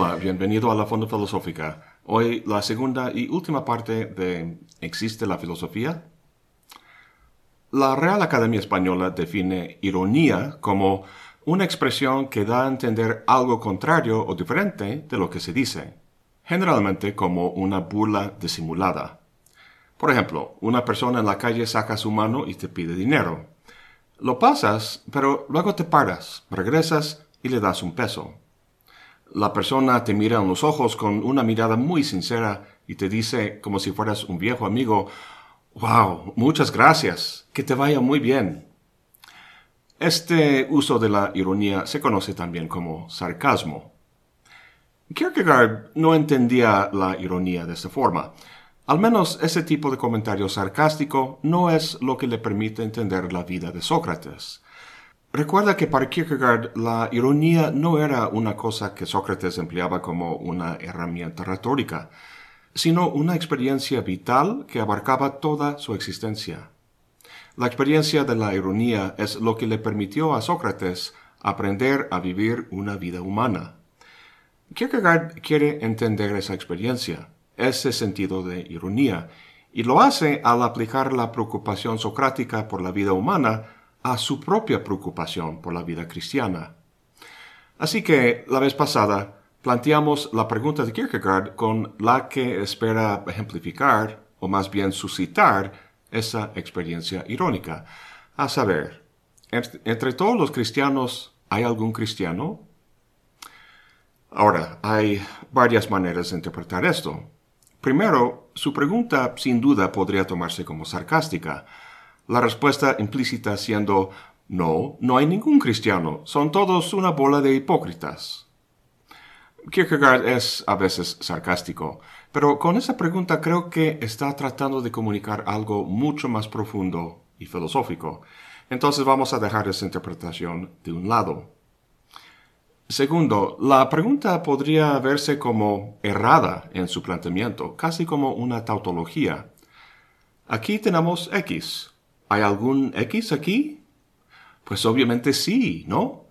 Hola, bienvenido a la Fonda Filosófica. Hoy la segunda y última parte de ¿Existe la filosofía? La Real Academia Española define ironía como una expresión que da a entender algo contrario o diferente de lo que se dice, generalmente como una burla disimulada. Por ejemplo, una persona en la calle saca su mano y te pide dinero. Lo pasas, pero luego te paras, regresas y le das un peso. La persona te mira en los ojos con una mirada muy sincera y te dice, como si fueras un viejo amigo, Wow, muchas gracias, que te vaya muy bien. Este uso de la ironía se conoce también como sarcasmo. Kierkegaard no entendía la ironía de esta forma. Al menos ese tipo de comentario sarcástico no es lo que le permite entender la vida de Sócrates. Recuerda que para Kierkegaard la ironía no era una cosa que Sócrates empleaba como una herramienta retórica, sino una experiencia vital que abarcaba toda su existencia. La experiencia de la ironía es lo que le permitió a Sócrates aprender a vivir una vida humana. Kierkegaard quiere entender esa experiencia, ese sentido de ironía, y lo hace al aplicar la preocupación socrática por la vida humana a su propia preocupación por la vida cristiana. Así que, la vez pasada, planteamos la pregunta de Kierkegaard con la que espera ejemplificar, o más bien suscitar, esa experiencia irónica. A saber, entre todos los cristianos, ¿hay algún cristiano? Ahora, hay varias maneras de interpretar esto. Primero, su pregunta sin duda podría tomarse como sarcástica, la respuesta implícita siendo no, no hay ningún cristiano, son todos una bola de hipócritas. Kierkegaard es a veces sarcástico, pero con esa pregunta creo que está tratando de comunicar algo mucho más profundo y filosófico. Entonces vamos a dejar esa interpretación de un lado. Segundo, la pregunta podría verse como errada en su planteamiento, casi como una tautología. Aquí tenemos X, ¿Hay algún X aquí? Pues obviamente sí, ¿no?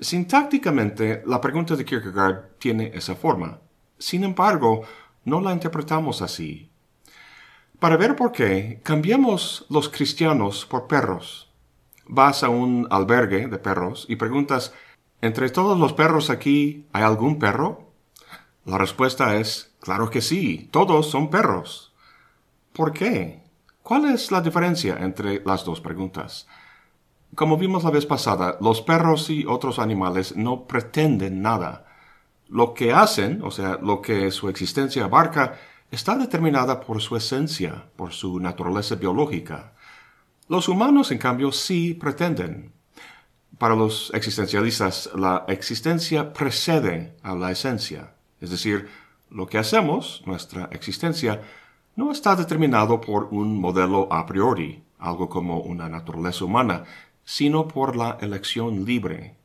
Sintácticamente, la pregunta de Kierkegaard tiene esa forma. Sin embargo, no la interpretamos así. Para ver por qué, cambiamos los cristianos por perros. Vas a un albergue de perros y preguntas, ¿entre todos los perros aquí hay algún perro? La respuesta es, claro que sí, todos son perros. ¿Por qué? ¿Cuál es la diferencia entre las dos preguntas? Como vimos la vez pasada, los perros y otros animales no pretenden nada. Lo que hacen, o sea, lo que su existencia abarca, está determinada por su esencia, por su naturaleza biológica. Los humanos, en cambio, sí pretenden. Para los existencialistas, la existencia precede a la esencia. Es decir, lo que hacemos, nuestra existencia, no está determinado por un modelo a priori, algo como una naturaleza humana, sino por la elección libre.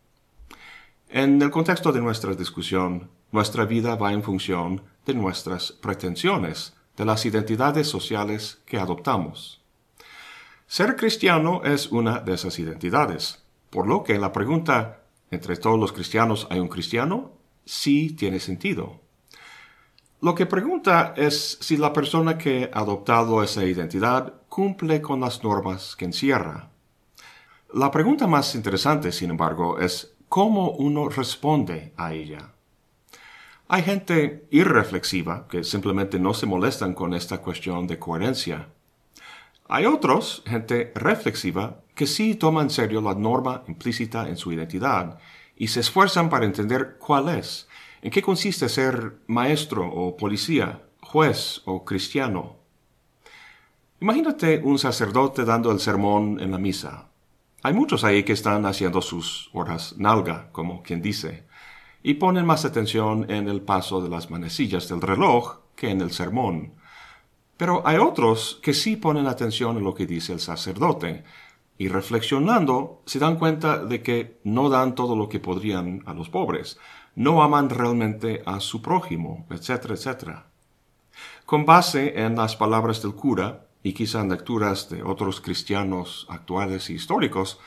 En el contexto de nuestra discusión, nuestra vida va en función de nuestras pretensiones, de las identidades sociales que adoptamos. Ser cristiano es una de esas identidades, por lo que la pregunta ¿entre todos los cristianos hay un cristiano? sí tiene sentido. Lo que pregunta es si la persona que ha adoptado esa identidad cumple con las normas que encierra. La pregunta más interesante, sin embargo, es cómo uno responde a ella. Hay gente irreflexiva que simplemente no se molestan con esta cuestión de coherencia. Hay otros, gente reflexiva, que sí toman en serio la norma implícita en su identidad y se esfuerzan para entender cuál es ¿En qué consiste ser maestro o policía, juez o cristiano? Imagínate un sacerdote dando el sermón en la misa. Hay muchos ahí que están haciendo sus horas nalga, como quien dice, y ponen más atención en el paso de las manecillas del reloj que en el sermón. Pero hay otros que sí ponen atención en lo que dice el sacerdote, y reflexionando se dan cuenta de que no dan todo lo que podrían a los pobres, no aman realmente a su prójimo, etcétera, etcétera. Con base en las palabras del cura y quizá en lecturas de otros cristianos actuales y históricos,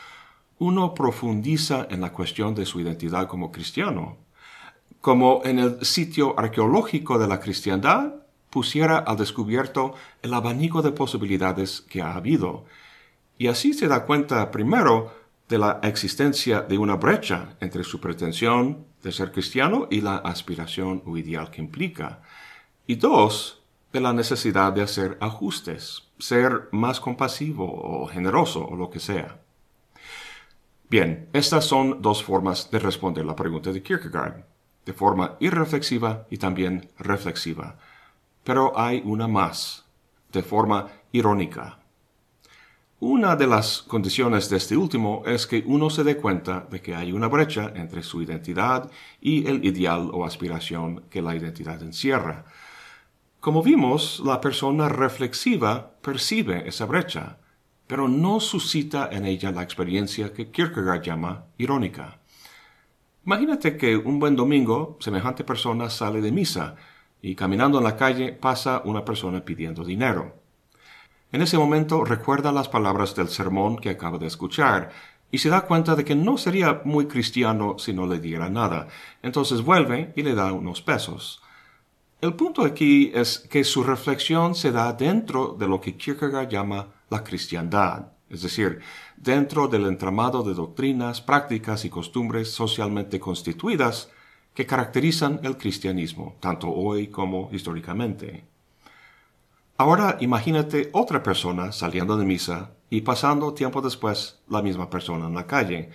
uno profundiza en la cuestión de su identidad como cristiano. como en el sitio arqueológico de la cristiandad pusiera al descubierto el abanico de posibilidades que ha habido. Y así se da cuenta primero de la existencia de una brecha entre su pretensión de ser cristiano y la aspiración o ideal que implica. Y dos, de la necesidad de hacer ajustes, ser más compasivo o generoso o lo que sea. Bien, estas son dos formas de responder la pregunta de Kierkegaard, de forma irreflexiva y también reflexiva. Pero hay una más, de forma irónica. Una de las condiciones de este último es que uno se dé cuenta de que hay una brecha entre su identidad y el ideal o aspiración que la identidad encierra. Como vimos, la persona reflexiva percibe esa brecha, pero no suscita en ella la experiencia que Kierkegaard llama irónica. Imagínate que un buen domingo semejante persona sale de misa y caminando en la calle pasa una persona pidiendo dinero. En ese momento recuerda las palabras del sermón que acaba de escuchar y se da cuenta de que no sería muy cristiano si no le diera nada. Entonces vuelve y le da unos pesos. El punto aquí es que su reflexión se da dentro de lo que Kierkegaard llama la cristiandad, es decir, dentro del entramado de doctrinas, prácticas y costumbres socialmente constituidas que caracterizan el cristianismo, tanto hoy como históricamente. Ahora imagínate otra persona saliendo de misa y pasando tiempo después la misma persona en la calle,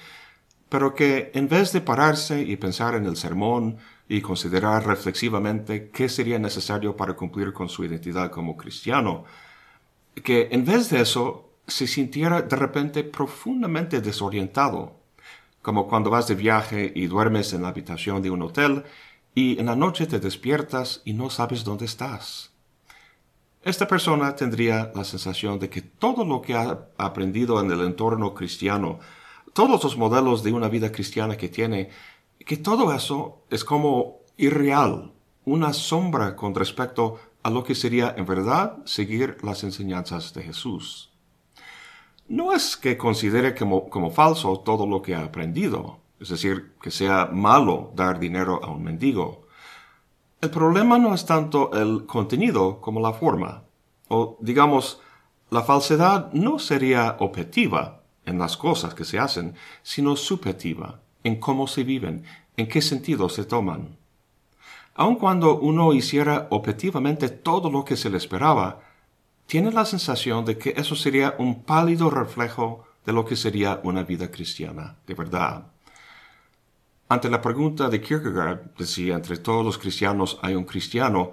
pero que en vez de pararse y pensar en el sermón y considerar reflexivamente qué sería necesario para cumplir con su identidad como cristiano, que en vez de eso se sintiera de repente profundamente desorientado, como cuando vas de viaje y duermes en la habitación de un hotel y en la noche te despiertas y no sabes dónde estás. Esta persona tendría la sensación de que todo lo que ha aprendido en el entorno cristiano, todos los modelos de una vida cristiana que tiene, que todo eso es como irreal, una sombra con respecto a lo que sería en verdad seguir las enseñanzas de Jesús. No es que considere como, como falso todo lo que ha aprendido, es decir, que sea malo dar dinero a un mendigo, el problema no es tanto el contenido como la forma. O, digamos, la falsedad no sería objetiva en las cosas que se hacen, sino subjetiva en cómo se viven, en qué sentido se toman. Aun cuando uno hiciera objetivamente todo lo que se le esperaba, tiene la sensación de que eso sería un pálido reflejo de lo que sería una vida cristiana, de verdad. Ante la pregunta de Kierkegaard de si entre todos los cristianos hay un cristiano,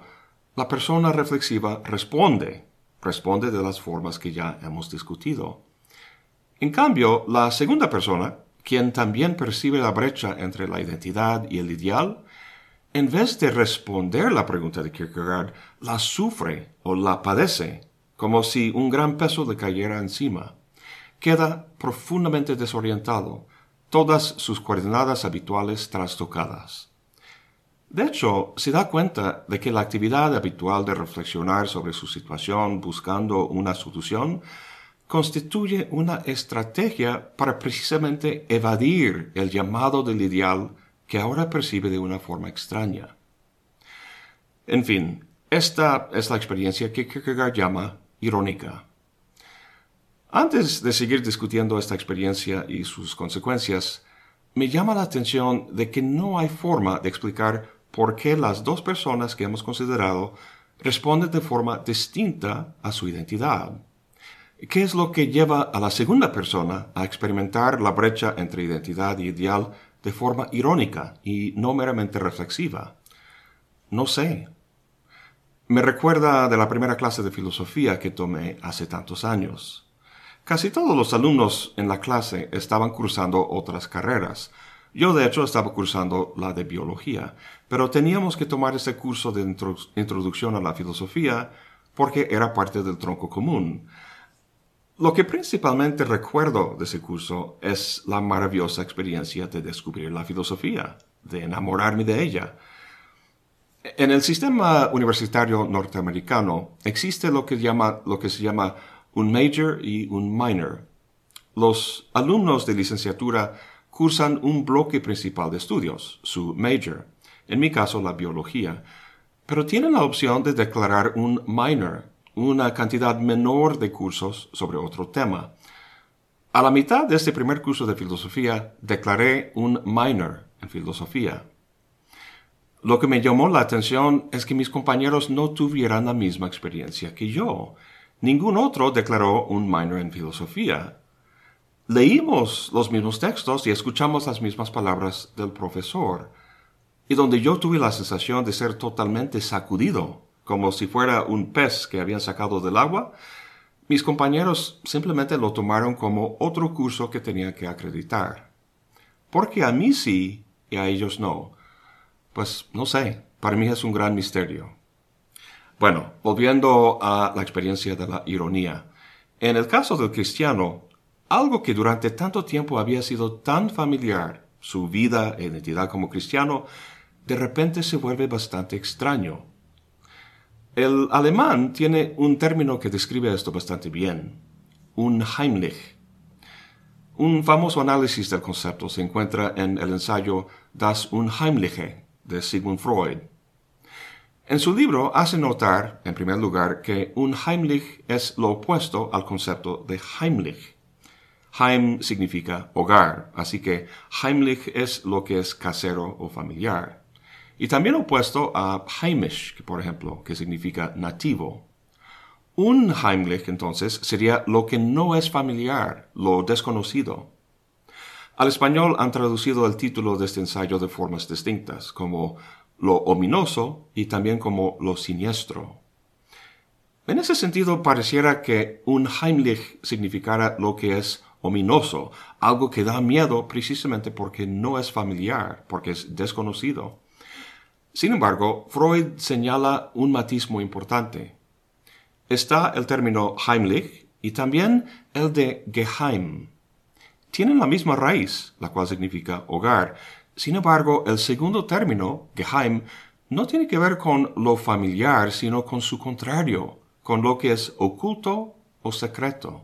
la persona reflexiva responde, responde de las formas que ya hemos discutido. En cambio, la segunda persona, quien también percibe la brecha entre la identidad y el ideal, en vez de responder la pregunta de Kierkegaard, la sufre o la padece, como si un gran peso le cayera encima. Queda profundamente desorientado, todas sus coordenadas habituales trastocadas. De hecho, se da cuenta de que la actividad habitual de reflexionar sobre su situación buscando una solución constituye una estrategia para precisamente evadir el llamado del ideal que ahora percibe de una forma extraña. En fin, esta es la experiencia que Kierkegaard llama irónica. Antes de seguir discutiendo esta experiencia y sus consecuencias, me llama la atención de que no hay forma de explicar por qué las dos personas que hemos considerado responden de forma distinta a su identidad. ¿Qué es lo que lleva a la segunda persona a experimentar la brecha entre identidad y ideal de forma irónica y no meramente reflexiva? No sé. Me recuerda de la primera clase de filosofía que tomé hace tantos años. Casi todos los alumnos en la clase estaban cursando otras carreras. Yo de hecho estaba cursando la de biología, pero teníamos que tomar ese curso de introducción a la filosofía porque era parte del tronco común. Lo que principalmente recuerdo de ese curso es la maravillosa experiencia de descubrir la filosofía, de enamorarme de ella. En el sistema universitario norteamericano existe lo que, se llama un major y un minor. Los alumnos de licenciatura cursan un bloque principal de estudios, su major, en mi caso la biología, pero tienen la opción de declarar un minor, una cantidad menor de cursos sobre otro tema. A la mitad de este primer curso de filosofía declaré un minor en filosofía. Lo que me llamó la atención es que mis compañeros no tuvieran la misma experiencia que yo. Ningún otro declaró un minor en filosofía. Leímos los mismos textos y escuchamos las mismas palabras del profesor, y donde yo tuve la sensación de ser totalmente sacudido, como si fuera un pez que habían sacado del agua, mis compañeros simplemente lo tomaron como otro curso que tenía que acreditar. Porque a mí sí y a ellos no pues no sé, para mí es un gran misterio. Bueno, volviendo a la experiencia de la ironía. En el caso del cristiano, algo que durante tanto tiempo había sido tan familiar, su vida e identidad como cristiano, de repente se vuelve bastante extraño. El alemán tiene un término que describe esto bastante bien, un Heimlich. Un famoso análisis del concepto se encuentra en el ensayo Das Unheimliche de Sigmund Freud. En su libro hace notar, en primer lugar, que un Heimlich es lo opuesto al concepto de Heimlich. Heim significa hogar, así que Heimlich es lo que es casero o familiar. Y también opuesto a Heimisch, por ejemplo, que significa nativo. Un Heimlich entonces sería lo que no es familiar, lo desconocido. Al español han traducido el título de este ensayo de formas distintas, como lo ominoso y también como lo siniestro. En ese sentido, pareciera que un Heimlich significara lo que es ominoso, algo que da miedo precisamente porque no es familiar, porque es desconocido. Sin embargo, Freud señala un matiz muy importante. Está el término Heimlich y también el de Geheim, tienen la misma raíz, la cual significa hogar. Sin embargo, el segundo término, Geheim, no tiene que ver con lo familiar, sino con su contrario, con lo que es oculto o secreto.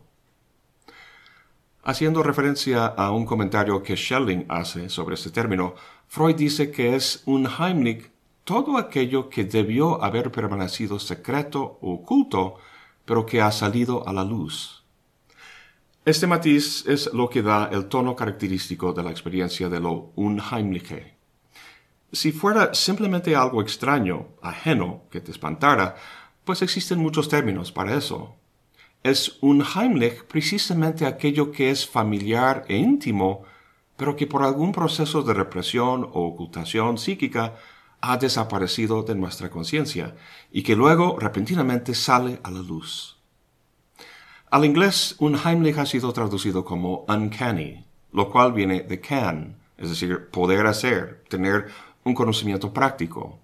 Haciendo referencia a un comentario que Schelling hace sobre este término, Freud dice que es un Heimlich todo aquello que debió haber permanecido secreto o oculto, pero que ha salido a la luz. Este matiz es lo que da el tono característico de la experiencia de lo unheimliche. Si fuera simplemente algo extraño, ajeno, que te espantara, pues existen muchos términos para eso. Es unheimlich precisamente aquello que es familiar e íntimo, pero que por algún proceso de represión o ocultación psíquica ha desaparecido de nuestra conciencia y que luego repentinamente sale a la luz. Al inglés, un Heimlich ha sido traducido como uncanny, lo cual viene de can, es decir, poder hacer, tener un conocimiento práctico.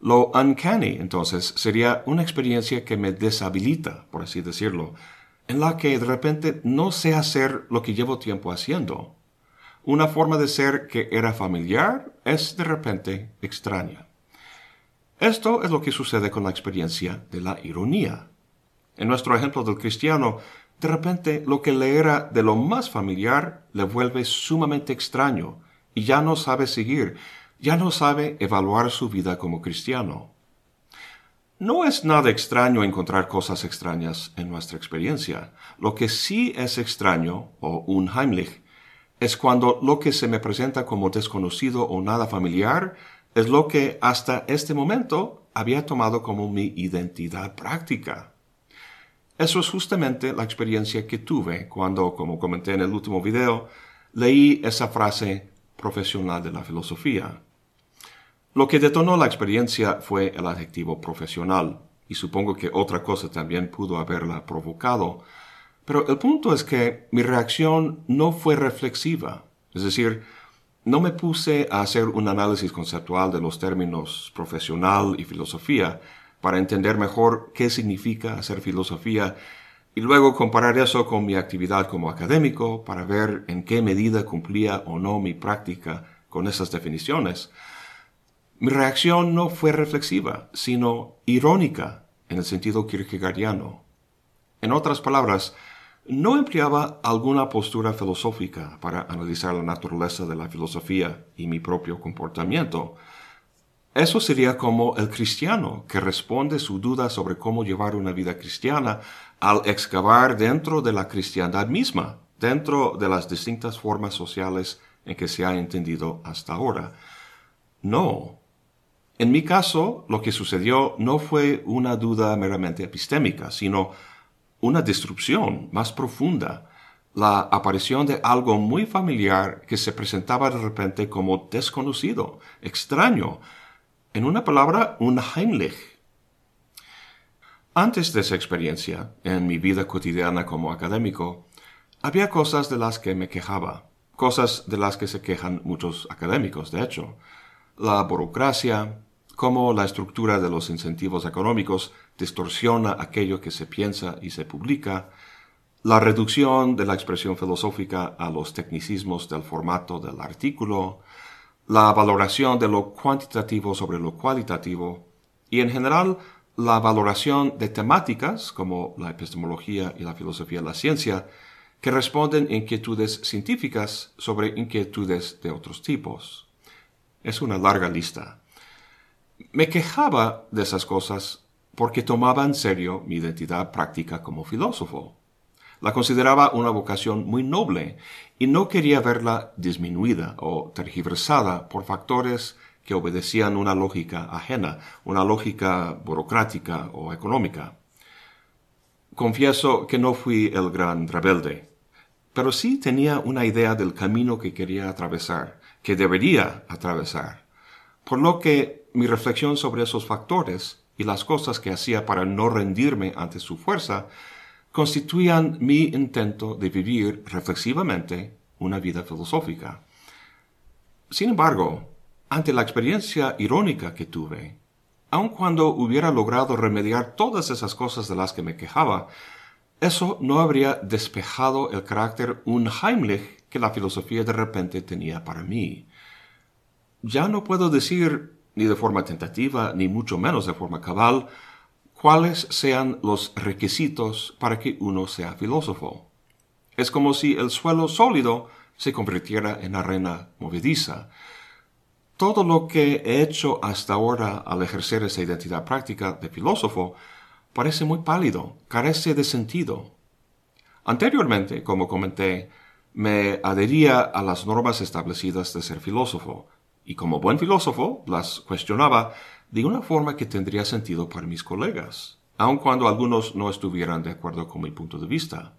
Lo uncanny, entonces, sería una experiencia que me deshabilita, por así decirlo, en la que de repente no sé hacer lo que llevo tiempo haciendo. Una forma de ser que era familiar es de repente extraña. Esto es lo que sucede con la experiencia de la ironía. En nuestro ejemplo del cristiano, de repente lo que le era de lo más familiar le vuelve sumamente extraño y ya no sabe seguir, ya no sabe evaluar su vida como cristiano. No es nada extraño encontrar cosas extrañas en nuestra experiencia. Lo que sí es extraño, o un Heimlich, es cuando lo que se me presenta como desconocido o nada familiar es lo que hasta este momento había tomado como mi identidad práctica. Eso es justamente la experiencia que tuve cuando, como comenté en el último video, leí esa frase profesional de la filosofía. Lo que detonó la experiencia fue el adjetivo profesional, y supongo que otra cosa también pudo haberla provocado, pero el punto es que mi reacción no fue reflexiva, es decir, no me puse a hacer un análisis conceptual de los términos profesional y filosofía, para entender mejor qué significa hacer filosofía y luego comparar eso con mi actividad como académico para ver en qué medida cumplía o no mi práctica con esas definiciones. Mi reacción no fue reflexiva, sino irónica en el sentido kierkegaardiano. En otras palabras, no empleaba alguna postura filosófica para analizar la naturaleza de la filosofía y mi propio comportamiento, Eso sería como el cristiano que responde su duda sobre cómo llevar una vida cristiana al excavar dentro de la cristiandad misma, dentro de las distintas formas sociales en que se ha entendido hasta ahora. No. En mi caso, lo que sucedió no fue una duda meramente epistémica, sino una destrucción más profunda, la aparición de algo muy familiar que se presentaba de repente como desconocido, extraño, en una palabra, un Heimlich. Antes de esa experiencia, en mi vida cotidiana como académico, había cosas de las que me quejaba, cosas de las que se quejan muchos académicos, de hecho. La burocracia, cómo la estructura de los incentivos económicos distorsiona aquello que se piensa y se publica, la reducción de la expresión filosófica a los tecnicismos del formato del artículo, la valoración de lo cuantitativo sobre lo cualitativo y en general la valoración de temáticas como la epistemología y la filosofía de la ciencia que responden inquietudes científicas sobre inquietudes de otros tipos. Es una larga lista. Me quejaba de esas cosas porque tomaba en serio mi identidad práctica como filósofo. La consideraba una vocación muy noble y no quería verla disminuida o tergiversada por factores que obedecían una lógica ajena, una lógica burocrática o económica. Confieso que no fui el gran rebelde, pero sí tenía una idea del camino que quería atravesar, que debería atravesar, por lo que mi reflexión sobre esos factores y las cosas que hacía para no rendirme ante su fuerza constituían mi intento de vivir reflexivamente una vida filosófica. Sin embargo, ante la experiencia irónica que tuve, aun cuando hubiera logrado remediar todas esas cosas de las que me quejaba, eso no habría despejado el carácter unheimlich que la filosofía de repente tenía para mí. Ya no puedo decir, ni de forma tentativa, ni mucho menos de forma cabal, cuáles sean los requisitos para que uno sea filósofo. Es como si el suelo sólido se convirtiera en arena movediza. Todo lo que he hecho hasta ahora al ejercer esa identidad práctica de filósofo parece muy pálido, carece de sentido. Anteriormente, como comenté, me adhería a las normas establecidas de ser filósofo, y como buen filósofo las cuestionaba de una forma que tendría sentido para mis colegas, aun cuando algunos no estuvieran de acuerdo con mi punto de vista.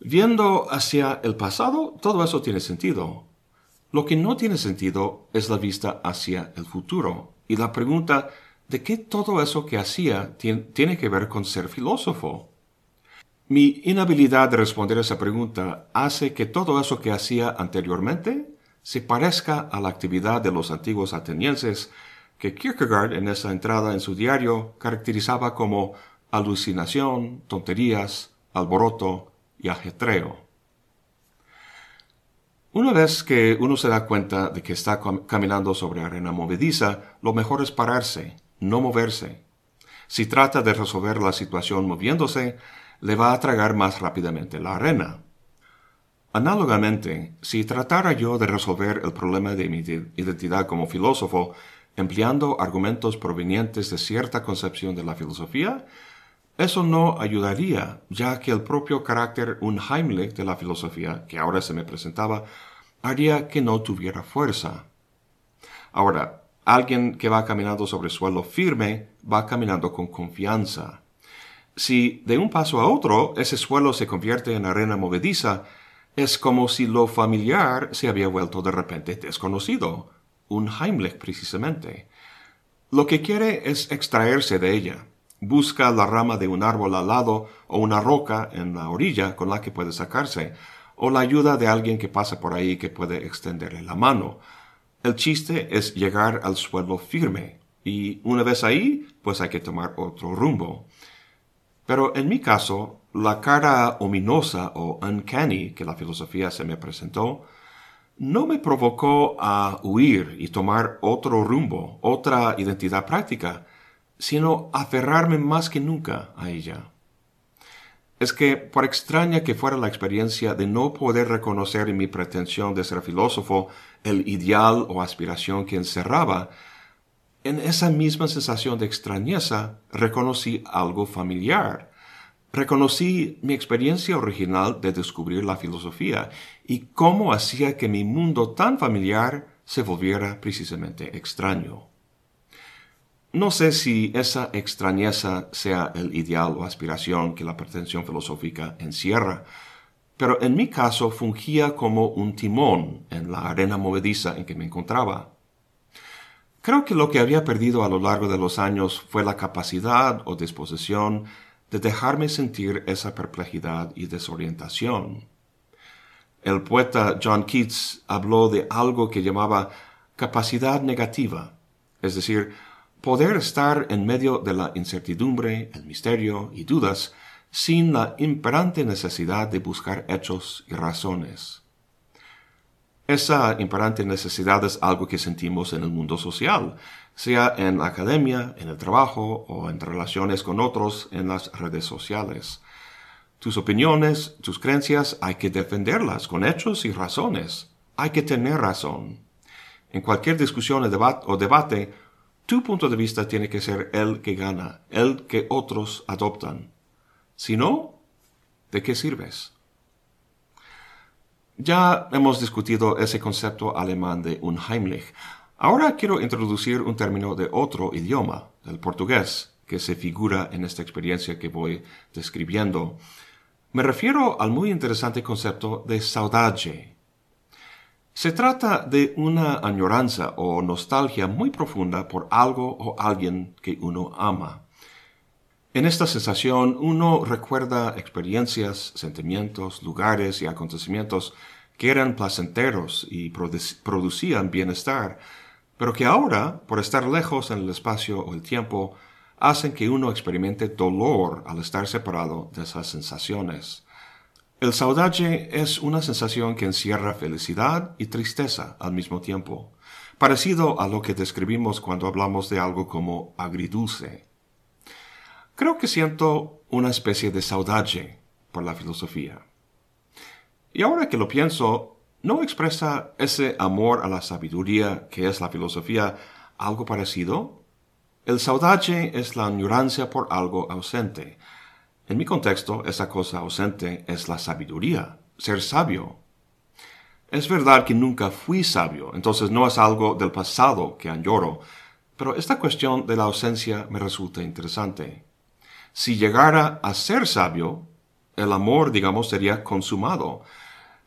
Viendo hacia el pasado, todo eso tiene sentido. Lo que no tiene sentido es la vista hacia el futuro y la pregunta de qué todo eso que hacía tiene que ver con ser filósofo. Mi inhabilidad de responder esa pregunta hace que todo eso que hacía anteriormente se parezca a la actividad de los antiguos atenienses que Kierkegaard en esa entrada en su diario caracterizaba como alucinación, tonterías, alboroto y ajetreo. Una vez que uno se da cuenta de que está caminando sobre arena movediza, lo mejor es pararse, no moverse. Si trata de resolver la situación moviéndose, le va a tragar más rápidamente la arena. Análogamente, si tratara yo de resolver el problema de mi identidad como filósofo empleando argumentos provenientes de cierta concepción de la filosofía, eso no ayudaría, ya que el propio carácter unheimlich de la filosofía, que ahora se me presentaba, haría que no tuviera fuerza. Ahora, alguien que va caminando sobre suelo firme va caminando con confianza. Si de un paso a otro ese suelo se convierte en arena movediza, es como si lo familiar se había vuelto de repente desconocido, un Heimlich precisamente. Lo que quiere es extraerse de ella. Busca la rama de un árbol al lado o una roca en la orilla con la que puede sacarse, o la ayuda de alguien que pasa por ahí que puede extenderle la mano. El chiste es llegar al suelo firme, y una vez ahí, pues hay que tomar otro rumbo. Pero en mi caso, la cara ominosa o uncanny que la filosofía se me presentó, no me provocó a huir y tomar otro rumbo, otra identidad práctica, sino aferrarme más que nunca a ella. Es que, por extraña que fuera la experiencia de no poder reconocer en mi pretensión de ser filósofo el ideal o aspiración que encerraba, en esa misma sensación de extrañeza reconocí algo familiar. Reconocí mi experiencia original de descubrir la filosofía y cómo hacía que mi mundo tan familiar se volviera precisamente extraño. No sé si esa extrañeza sea el ideal o aspiración que la pretensión filosófica encierra, pero en mi caso fungía como un timón en la arena movediza en que me encontraba. Creo que lo que había perdido a lo largo de los años fue la capacidad o disposición de dejarme sentir esa perplejidad y desorientación. El poeta John Keats habló de algo que llamaba capacidad negativa, es decir, poder estar en medio de la incertidumbre, el misterio y dudas sin la imperante necesidad de buscar hechos y razones. Esa imperante necesidad es algo que sentimos en el mundo social, sea en la academia, en el trabajo o en relaciones con otros en las redes sociales. Tus opiniones, tus creencias, hay que defenderlas con hechos y razones. Hay que tener razón. En cualquier discusión o debate, tu punto de vista tiene que ser el que gana, el que otros adoptan. Si no, ¿de qué sirves? Ya hemos discutido ese concepto alemán de Unheimlich. Ahora quiero introducir un término de otro idioma, del portugués, que se figura en esta experiencia que voy describiendo. Me refiero al muy interesante concepto de saudade. Se trata de una añoranza o nostalgia muy profunda por algo o alguien que uno ama. En esta sensación uno recuerda experiencias, sentimientos, lugares y acontecimientos que eran placenteros y producían bienestar, pero que ahora, por estar lejos en el espacio o el tiempo, hacen que uno experimente dolor al estar separado de esas sensaciones. El saudade es una sensación que encierra felicidad y tristeza al mismo tiempo, parecido a lo que describimos cuando hablamos de algo como agridulce. Creo que siento una especie de saudade por la filosofía. Y ahora que lo pienso, ¿no expresa ese amor a la sabiduría que es la filosofía algo parecido? El saudade es la añoranza por algo ausente. En mi contexto, esa cosa ausente es la sabiduría, ser sabio. Es verdad que nunca fui sabio, entonces no es algo del pasado que añoro, pero esta cuestión de la ausencia me resulta interesante. Si llegara a ser sabio, el amor, digamos, sería consumado,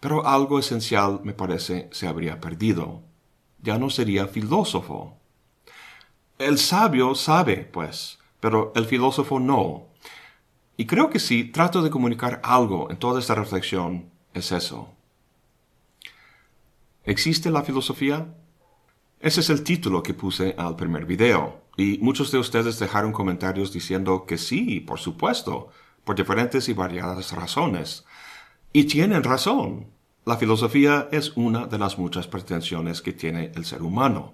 pero algo esencial, me parece, se habría perdido. Ya no sería filósofo. El sabio sabe, pues, pero el filósofo no. Y creo que si trato de comunicar algo en toda esta reflexión, es eso. ¿Existe la filosofía? Ese es el título que puse al primer video. Y muchos de ustedes dejaron comentarios diciendo que sí, por supuesto, por diferentes y variadas razones. Y tienen razón. La filosofía es una de las muchas pretensiones que tiene el ser humano.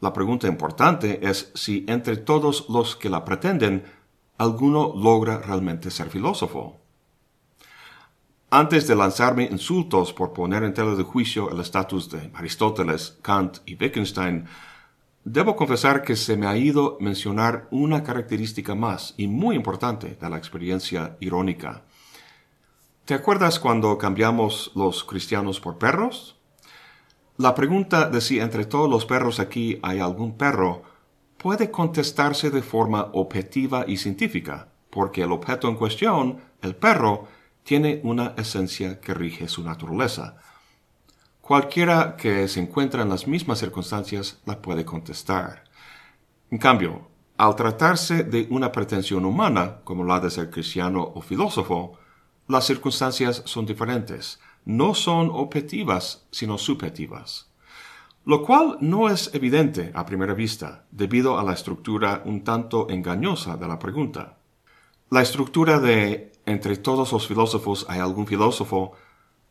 La pregunta importante es si entre todos los que la pretenden, alguno logra realmente ser filósofo. Antes de lanzarme insultos por poner en tela de juicio el estatus de Aristóteles, Kant y Wittgenstein, Debo confesar que se me ha ido mencionar una característica más y muy importante de la experiencia irónica. ¿Te acuerdas cuando cambiamos los cristianos por perros? La pregunta de si entre todos los perros aquí hay algún perro puede contestarse de forma objetiva y científica, porque el objeto en cuestión, el perro, tiene una esencia que rige su naturaleza, Cualquiera que se encuentra en las mismas circunstancias la puede contestar. En cambio, al tratarse de una pretensión humana, como la de ser cristiano o filósofo, las circunstancias son diferentes, no son objetivas, sino subjetivas. Lo cual no es evidente a primera vista, debido a la estructura un tanto engañosa de la pregunta. La estructura de entre todos los filósofos hay algún filósofo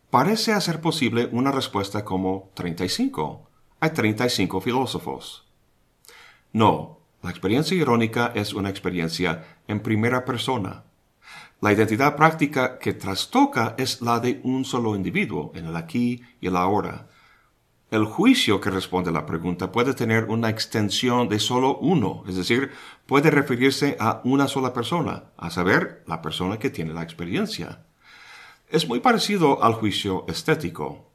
parece hacer posible una respuesta como 35. Hay 35 filósofos. No, la experiencia irónica es una experiencia en primera persona. La identidad práctica que trastoca es la de un solo individuo, en el aquí y el ahora. El juicio que responde a la pregunta puede tener una extensión de solo uno, es decir, puede referirse a una sola persona, a saber, la persona que tiene la experiencia. Es muy parecido al juicio estético.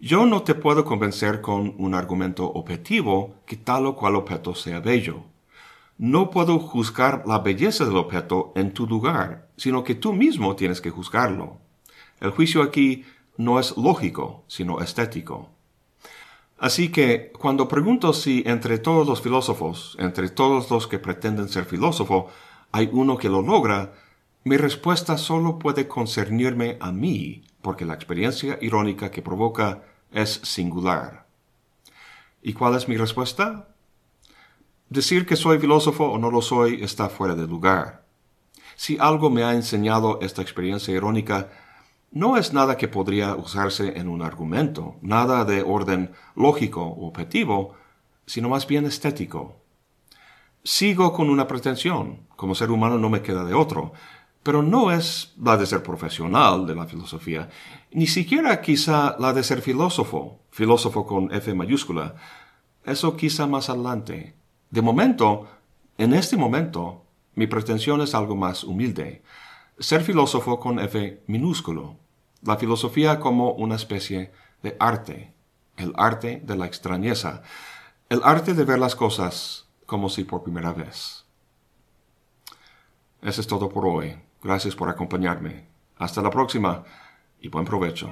Yo no te puedo convencer con un argumento objetivo que tal o cual objeto sea bello. No puedo juzgar la belleza del objeto en tu lugar, sino que tú mismo tienes que juzgarlo. El juicio aquí no es lógico, sino estético. Así que cuando pregunto si entre todos los filósofos, entre todos los que pretenden ser filósofo, hay uno que lo logra, mi respuesta solo puede concernirme a mí, porque la experiencia irónica que provoca es singular. ¿Y cuál es mi respuesta? Decir que soy filósofo o no lo soy está fuera de lugar. Si algo me ha enseñado esta experiencia irónica, no es nada que podría usarse en un argumento, nada de orden lógico o objetivo, sino más bien estético. Sigo con una pretensión, como ser humano no me queda de otro, pero no es la de ser profesional de la filosofía, ni siquiera quizá la de ser filósofo, filósofo con F mayúscula. Eso quizá más adelante. De momento, en este momento, mi pretensión es algo más humilde ser filósofo con F minúsculo. La filosofía como una especie de arte, el arte de la extrañeza, el arte de ver las cosas como si por primera vez. Eso es todo por hoy. Gracias por acompañarme. Hasta la próxima y buen provecho.